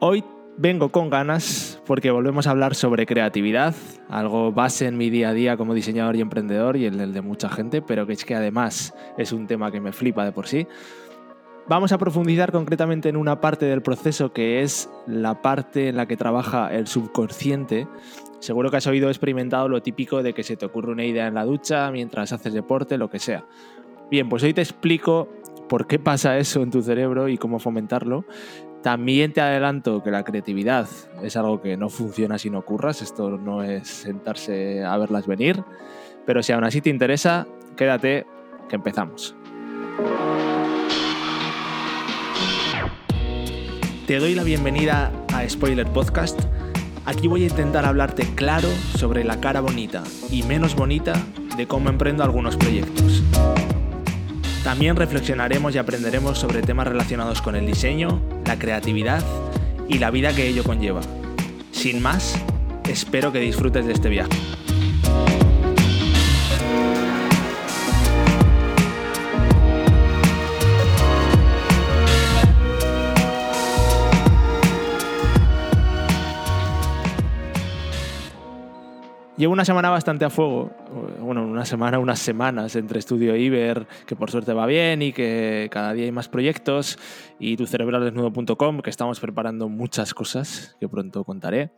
Hoy vengo con ganas porque volvemos a hablar sobre creatividad, algo base en mi día a día como diseñador y emprendedor y en el de mucha gente, pero que es que además es un tema que me flipa de por sí. Vamos a profundizar concretamente en una parte del proceso que es la parte en la que trabaja el subconsciente. Seguro que has oído experimentado lo típico de que se te ocurre una idea en la ducha, mientras haces deporte, lo que sea. Bien, pues hoy te explico por qué pasa eso en tu cerebro y cómo fomentarlo. También te adelanto que la creatividad es algo que no funciona si no ocurras, esto no es sentarse a verlas venir, pero si aún así te interesa, quédate que empezamos. Te doy la bienvenida a Spoiler Podcast. Aquí voy a intentar hablarte claro sobre la cara bonita y menos bonita de cómo emprendo algunos proyectos. También reflexionaremos y aprenderemos sobre temas relacionados con el diseño, la creatividad y la vida que ello conlleva. Sin más, espero que disfrutes de este viaje. Llevo una semana bastante a fuego, bueno, una semana, unas semanas entre Estudio Iber, que por suerte va bien y que cada día hay más proyectos, y tu cerebraldesnudo.com, que estamos preparando muchas cosas que pronto contaré.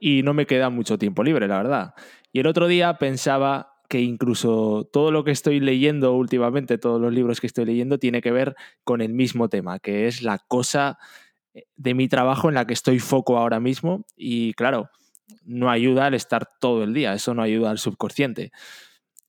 Y no me queda mucho tiempo libre, la verdad. Y el otro día pensaba que incluso todo lo que estoy leyendo últimamente, todos los libros que estoy leyendo, tiene que ver con el mismo tema, que es la cosa de mi trabajo en la que estoy foco ahora mismo. Y claro, no ayuda al estar todo el día, eso no ayuda al subconsciente.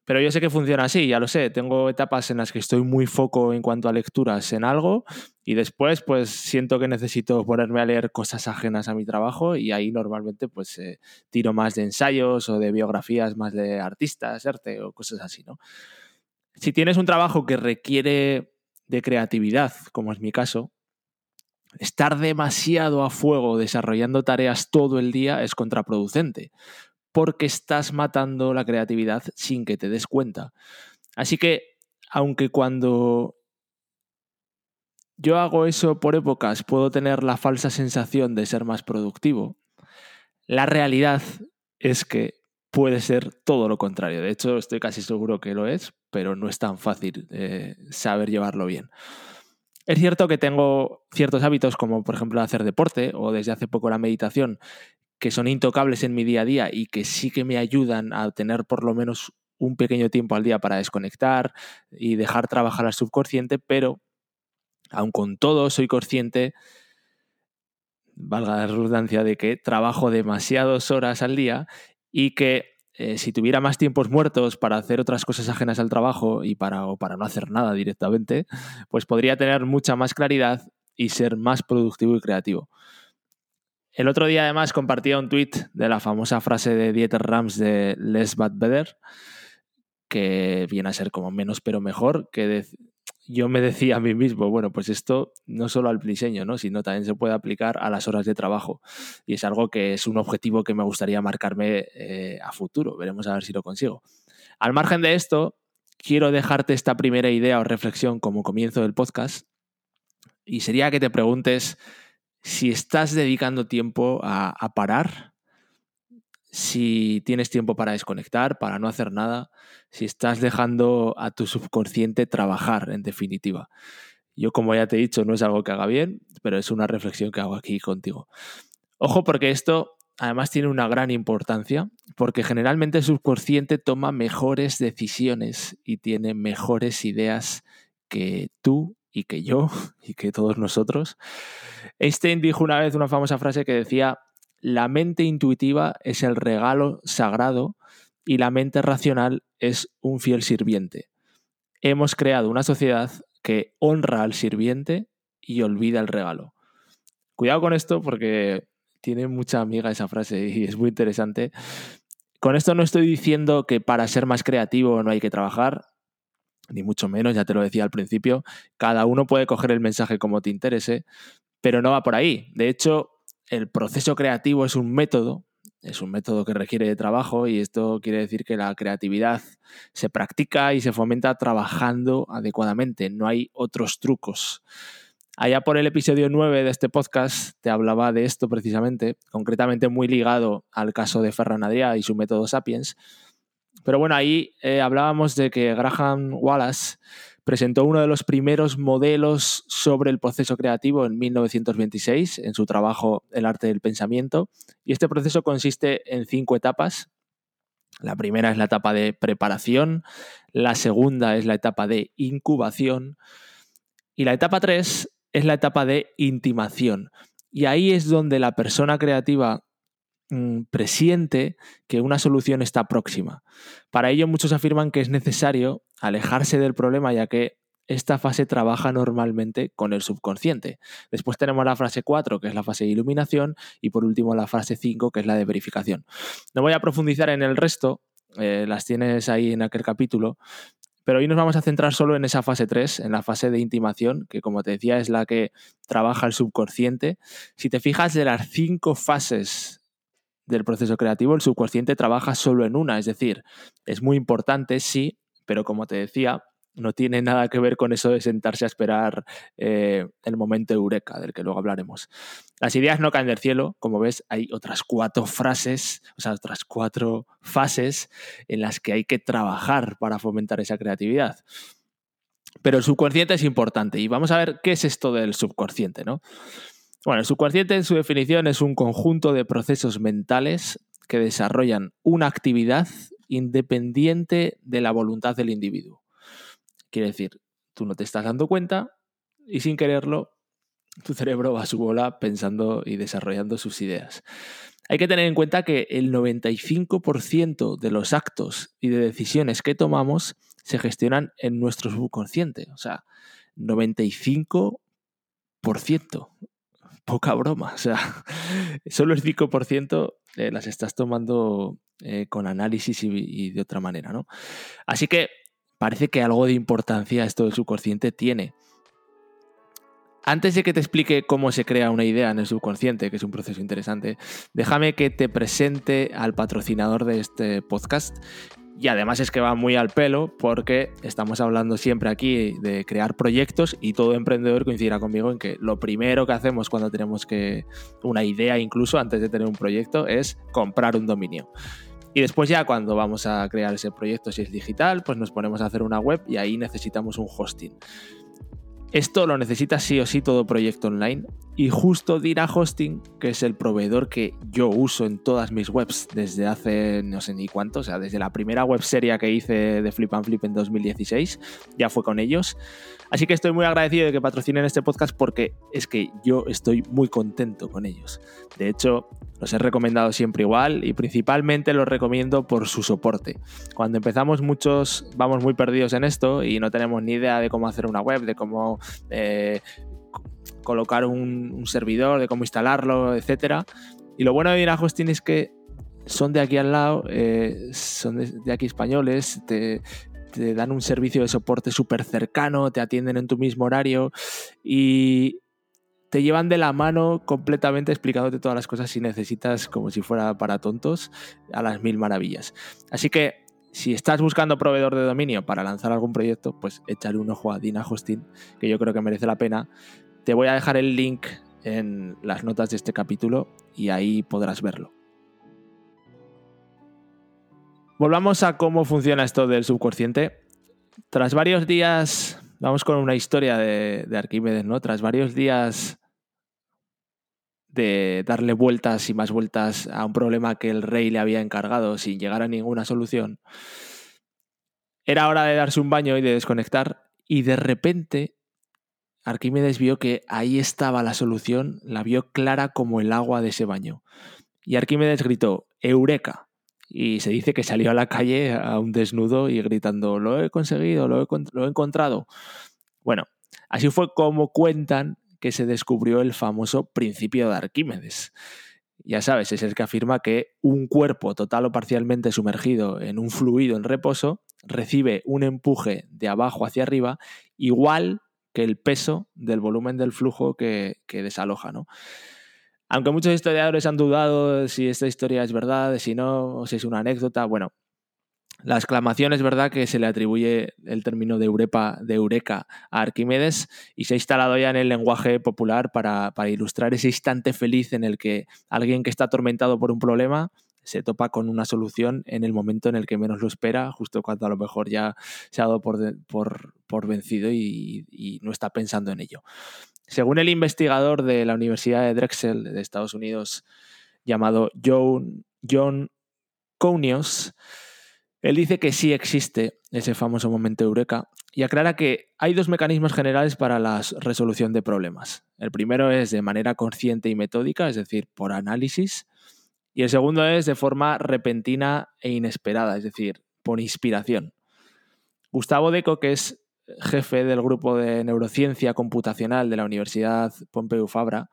Pero yo sé que funciona así, ya lo sé. Tengo etapas en las que estoy muy foco en cuanto a lecturas en algo y después pues siento que necesito ponerme a leer cosas ajenas a mi trabajo y ahí normalmente pues eh, tiro más de ensayos o de biografías más de artistas, arte o cosas así, ¿no? Si tienes un trabajo que requiere de creatividad, como es mi caso, Estar demasiado a fuego desarrollando tareas todo el día es contraproducente, porque estás matando la creatividad sin que te des cuenta. Así que, aunque cuando yo hago eso por épocas puedo tener la falsa sensación de ser más productivo, la realidad es que puede ser todo lo contrario. De hecho, estoy casi seguro que lo es, pero no es tan fácil eh, saber llevarlo bien. Es cierto que tengo ciertos hábitos como por ejemplo hacer deporte o desde hace poco la meditación que son intocables en mi día a día y que sí que me ayudan a tener por lo menos un pequeño tiempo al día para desconectar y dejar trabajar al subconsciente, pero aun con todo soy consciente, valga la redundancia, de que trabajo demasiadas horas al día y que eh, si tuviera más tiempos muertos para hacer otras cosas ajenas al trabajo y para, o para no hacer nada directamente, pues podría tener mucha más claridad y ser más productivo y creativo. El otro día además compartía un tweet de la famosa frase de Dieter Rams de Less but better, que viene a ser como menos pero mejor, que, yo me decía a mí mismo, bueno, pues esto no solo al diseño, ¿no? sino también se puede aplicar a las horas de trabajo. Y es algo que es un objetivo que me gustaría marcarme eh, a futuro. Veremos a ver si lo consigo. Al margen de esto, quiero dejarte esta primera idea o reflexión como comienzo del podcast. Y sería que te preguntes si estás dedicando tiempo a parar si tienes tiempo para desconectar, para no hacer nada, si estás dejando a tu subconsciente trabajar, en definitiva. Yo, como ya te he dicho, no es algo que haga bien, pero es una reflexión que hago aquí contigo. Ojo porque esto además tiene una gran importancia, porque generalmente el subconsciente toma mejores decisiones y tiene mejores ideas que tú y que yo y que todos nosotros. Einstein dijo una vez una famosa frase que decía, la mente intuitiva es el regalo sagrado y la mente racional es un fiel sirviente. Hemos creado una sociedad que honra al sirviente y olvida el regalo. Cuidado con esto porque tiene mucha amiga esa frase y es muy interesante. Con esto no estoy diciendo que para ser más creativo no hay que trabajar, ni mucho menos, ya te lo decía al principio, cada uno puede coger el mensaje como te interese, pero no va por ahí. De hecho, el proceso creativo es un método, es un método que requiere de trabajo y esto quiere decir que la creatividad se practica y se fomenta trabajando adecuadamente, no hay otros trucos. Allá por el episodio 9 de este podcast te hablaba de esto precisamente, concretamente muy ligado al caso de Ferran Adrià y su método Sapiens. Pero bueno, ahí eh, hablábamos de que Graham Wallace presentó uno de los primeros modelos sobre el proceso creativo en 1926 en su trabajo El arte del pensamiento. Y este proceso consiste en cinco etapas. La primera es la etapa de preparación, la segunda es la etapa de incubación y la etapa tres es la etapa de intimación. Y ahí es donde la persona creativa presiente que una solución está próxima. Para ello muchos afirman que es necesario alejarse del problema ya que esta fase trabaja normalmente con el subconsciente. Después tenemos la fase 4, que es la fase de iluminación, y por último la fase 5, que es la de verificación. No voy a profundizar en el resto, eh, las tienes ahí en aquel capítulo, pero hoy nos vamos a centrar solo en esa fase 3, en la fase de intimación, que como te decía es la que trabaja el subconsciente. Si te fijas de las cinco fases del proceso creativo, el subconsciente trabaja solo en una, es decir, es muy importante, sí, pero como te decía, no tiene nada que ver con eso de sentarse a esperar eh, el momento eureka, del que luego hablaremos. Las ideas no caen del cielo, como ves, hay otras cuatro frases, o sea, otras cuatro fases en las que hay que trabajar para fomentar esa creatividad. Pero el subconsciente es importante y vamos a ver qué es esto del subconsciente, ¿no? Bueno, el subconsciente en su definición es un conjunto de procesos mentales que desarrollan una actividad independiente de la voluntad del individuo. Quiere decir, tú no te estás dando cuenta y sin quererlo, tu cerebro va a su bola pensando y desarrollando sus ideas. Hay que tener en cuenta que el 95% de los actos y de decisiones que tomamos se gestionan en nuestro subconsciente. O sea, 95%. Poca broma. O sea, solo el 5% eh, las estás tomando eh, con análisis y, y, de otra manera, ¿no? Así que parece que algo de importancia esto del subconsciente tiene. Antes de que te explique cómo se crea una idea en el subconsciente, que es un proceso interesante, déjame que te presente al patrocinador de este podcast. Y además es que va muy al pelo porque estamos hablando siempre aquí de crear proyectos y todo emprendedor coincidirá conmigo en que lo primero que hacemos cuando tenemos que una idea incluso antes de tener un proyecto es comprar un dominio. Y después ya cuando vamos a crear ese proyecto, si es digital, pues nos ponemos a hacer una web y ahí necesitamos un hosting. Esto lo necesita sí o sí todo proyecto online y justo Dira Hosting, que es el proveedor que yo uso en todas mis webs desde hace no sé ni cuánto, o sea, desde la primera web serie que hice de Flip and Flip en 2016, ya fue con ellos. Así que estoy muy agradecido de que patrocinen este podcast porque es que yo estoy muy contento con ellos. De hecho, los he recomendado siempre igual y principalmente los recomiendo por su soporte. Cuando empezamos muchos vamos muy perdidos en esto y no tenemos ni idea de cómo hacer una web, de cómo eh, colocar un, servidor, de cómo instalarlo, etc. Y lo bueno de ir es que son de aquí al lado, eh, son de, aquí españoles, te, te dan un servicio de soporte súper cercano, te atienden en tu mismo horario y te llevan de la mano completamente explicándote todas las cosas si necesitas, como si fuera para tontos, a las mil maravillas. Así que si estás buscando proveedor de dominio para lanzar algún proyecto, pues échale un ojo a Dina Hosting, que yo creo que merece la pena. Te voy a dejar el link en las notas de este capítulo y ahí podrás verlo. Volvamos a cómo funciona esto del subconsciente. Tras varios días, vamos con una historia de, de Arquímedes, ¿no? Tras varios días de darle vueltas y más vueltas a un problema que el rey le había encargado sin llegar a ninguna solución, era hora de darse un baño y de desconectar y de repente Arquímedes vio que ahí estaba la solución, la vio clara como el agua de ese baño. Y Arquímedes gritó, Eureka. Y se dice que salió a la calle a un desnudo y gritando, lo he conseguido, lo he, lo he encontrado. Bueno, así fue como cuentan que se descubrió el famoso principio de Arquímedes. Ya sabes, es el que afirma que un cuerpo total o parcialmente sumergido en un fluido en reposo recibe un empuje de abajo hacia arriba igual que el peso del volumen del flujo que, desaloja. ¿no? Aunque muchos historiadores han dudado si esta historia es verdad, si no, o si es una anécdota, bueno, La exclamación es verdad que se le atribuye el término de, eureka a Arquímedes y se ha instalado ya en el lenguaje popular para, ilustrar ese instante feliz en el que alguien que está atormentado por un problema se topa con una solución en el momento en el que menos lo espera, justo cuando a lo mejor ya se ha dado por, vencido y, no está pensando en ello. Según el investigador de la Universidad de Drexel de Estados Unidos llamado John, John él dice que sí existe ese famoso momento eureka y aclara que hay dos mecanismos generales para la resolución de problemas. El primero es de manera consciente y metódica, es decir, por análisis, y el segundo es de forma repentina e inesperada, es decir, por inspiración. Gustavo Deco, que es jefe del grupo de neurociencia computacional de la Universidad Pompeu Fabra,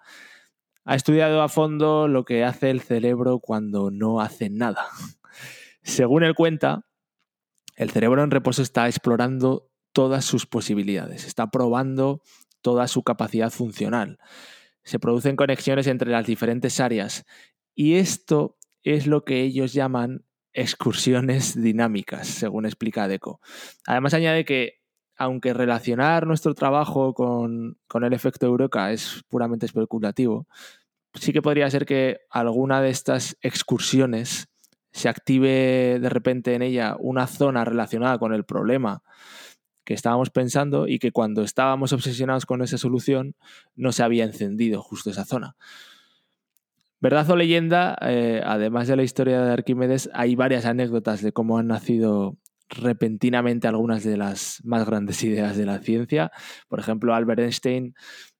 ha estudiado a fondo lo que hace el cerebro cuando no hace nada. Según él cuenta, el cerebro en reposo está explorando todas sus posibilidades, está probando toda su capacidad funcional. Se producen conexiones entre las diferentes áreas y esto es lo que ellos llaman excursiones dinámicas, según explica Deco. Además añade que aunque relacionar nuestro trabajo con, con el efecto Eureka es puramente especulativo, sí que podría ser que alguna de estas excursiones se active de repente en ella una zona relacionada con el problema que estábamos pensando y que cuando estábamos obsesionados con esa solución no se había encendido justo esa zona. Verdad o leyenda, eh, además de la historia de Arquímedes, hay varias anécdotas de cómo han nacido repentinamente algunas de las más grandes ideas de la ciencia. Por ejemplo, Albert Einstein,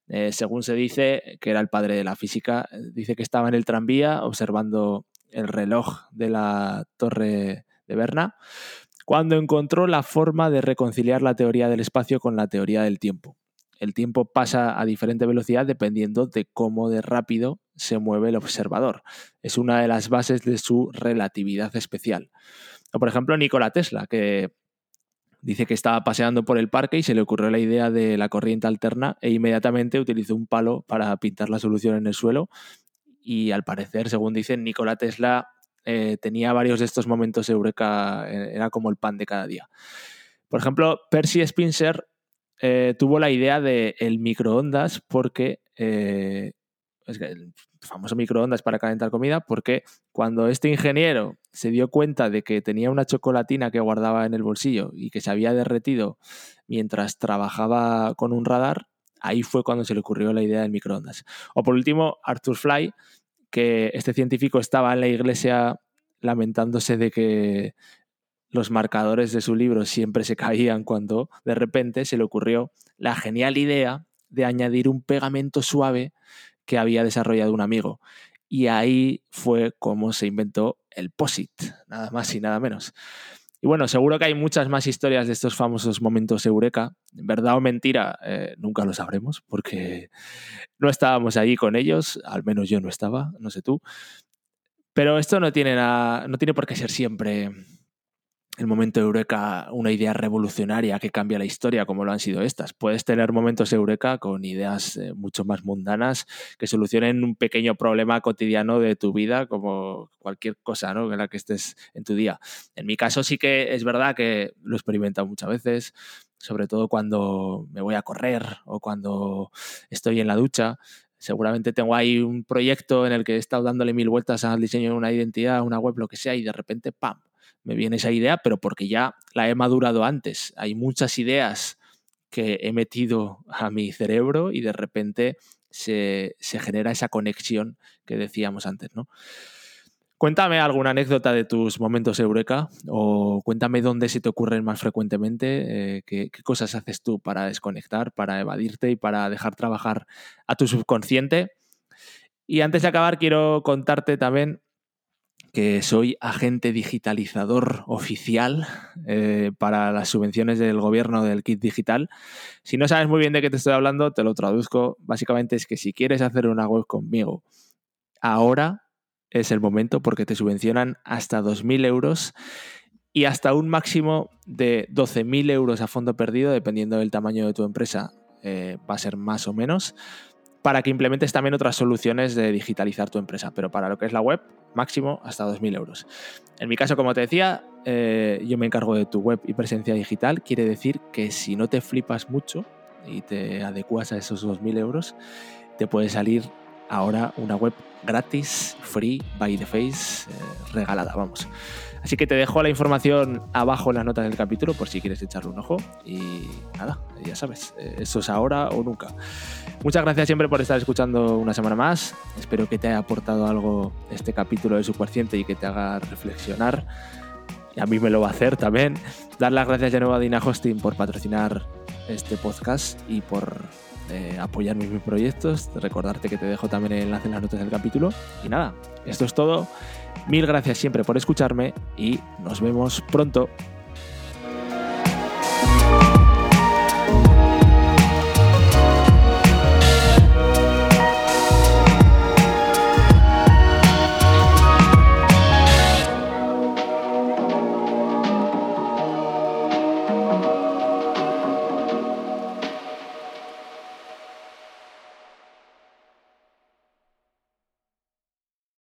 eh, según se dice, que era el padre de la física, dice que estaba en el tranvía observando el reloj de la torre de Berna, cuando encontró la forma de reconciliar la teoría del espacio con la teoría del tiempo. El tiempo pasa a diferente velocidad dependiendo de cómo de rápido se mueve el observador. Es una de las bases de su relatividad especial. O por ejemplo, Nikola Tesla, que dice que estaba paseando por el parque y se le ocurrió la idea de la corriente alterna e inmediatamente utilizó un palo para pintar la solución en el suelo y al parecer, según dicen, Nikola Tesla eh, tenía varios de estos momentos eureka, eh, era como el pan de cada día. Por ejemplo, Percy Spencer eh, tuvo la idea del el microondas porque el famoso microondas para calentar comida, porque cuando este ingeniero se dio cuenta de que tenía una chocolatina que guardaba en el bolsillo y que se había derretido mientras trabajaba con un radar, ahí fue cuando se le ocurrió la idea del microondas. O por último, Arthur Fly, que este científico estaba en la iglesia lamentándose de que los marcadores de su libro siempre se caían cuando de repente se le ocurrió la genial idea de añadir un pegamento suave que había desarrollado un amigo. Y ahí fue como se inventó el POSIT, nada más y nada menos. Y bueno, seguro que hay muchas más historias de estos famosos momentos eureka. Verdad o mentira, eh, nunca lo sabremos porque no estábamos allí con ellos, al menos yo no estaba, no sé tú. Pero esto no tiene, nada, no tiene por qué ser siempre el momento eureka una idea revolucionaria que cambia la historia como lo han sido estas. Puedes tener momentos eureka con ideas eh, mucho más mundanas que solucionen un pequeño problema cotidiano de tu vida como cualquier cosa ¿no? en la que estés en tu día. En mi caso sí que es verdad que lo he experimentado muchas veces, sobre todo cuando me voy a correr o cuando estoy en la ducha. Seguramente tengo ahí un proyecto en el que he estado dándole mil vueltas al diseño de una identidad, una web, lo que sea, y de repente, ¡pam! Me viene esa idea, pero porque ya la he madurado antes. Hay muchas ideas que he metido a mi cerebro y de repente se, genera esa conexión que decíamos antes, ¿no? Cuéntame alguna anécdota de tus momentos eureka o cuéntame dónde se te ocurren más frecuentemente, eh, qué, cosas haces tú para desconectar, para evadirte y para dejar trabajar a tu subconsciente. Y antes de acabar quiero contarte también que soy agente digitalizador oficial eh, para las subvenciones del gobierno del kit digital. Si no sabes muy bien de qué te estoy hablando, te lo traduzco. Básicamente es que si quieres hacer una web conmigo, ahora es el momento porque te subvencionan hasta 2.000 euros y hasta un máximo de 12.000 euros a fondo perdido, dependiendo del tamaño de tu empresa, eh, va a ser más o menos para que implementes también otras soluciones de digitalizar tu empresa. Pero para lo que es la web, máximo hasta 2.000 euros. En mi caso, como te decía, eh, yo me encargo de tu web y presencia digital. Quiere decir que si no te flipas mucho y te adecuas a esos 2.000 euros, te puede salir ahora una web gratis, free, by the face, eh, regalada, vamos. Así que te dejo la información abajo en las notas del capítulo por si quieres echarle un ojo. Y nada, ya sabes, eh, eso es ahora o nunca. Muchas gracias siempre por estar escuchando una semana más. Espero que te haya aportado algo este capítulo de Subconsciente y que te haga reflexionar. Y a mí me lo va a hacer también. Dar las gracias de nuevo a Dina Hosting por patrocinar este podcast y por eh, apoyar mis, mis proyectos. Recordarte que te dejo también el enlace en las notas del capítulo. Y nada, esto es todo. Mil gracias siempre por escucharme y nos vemos pronto.